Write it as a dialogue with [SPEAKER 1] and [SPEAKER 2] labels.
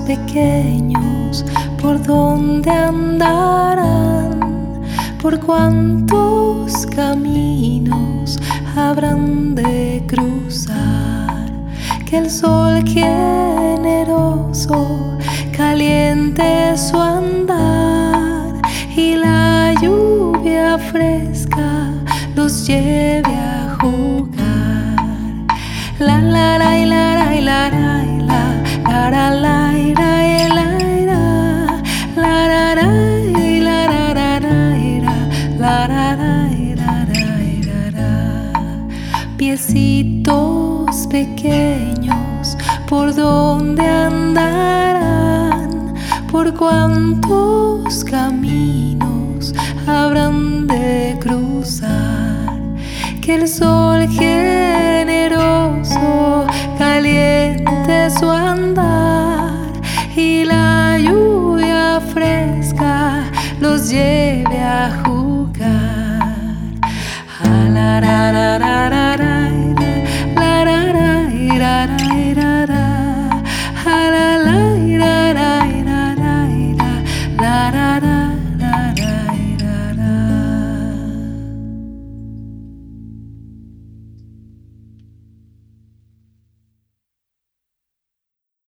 [SPEAKER 1] pequeños, ¿por dónde andarán? ¿Por cuántos caminos habrán de cruzar? Que el sol generoso caliente su andar y la lluvia fresca los lleve a Pequeños, ¿por dónde andarán? ¿Por cuántos caminos habrán de cruzar? Que el sol generoso caliente su andar y la lluvia fresca los lleve a jugar.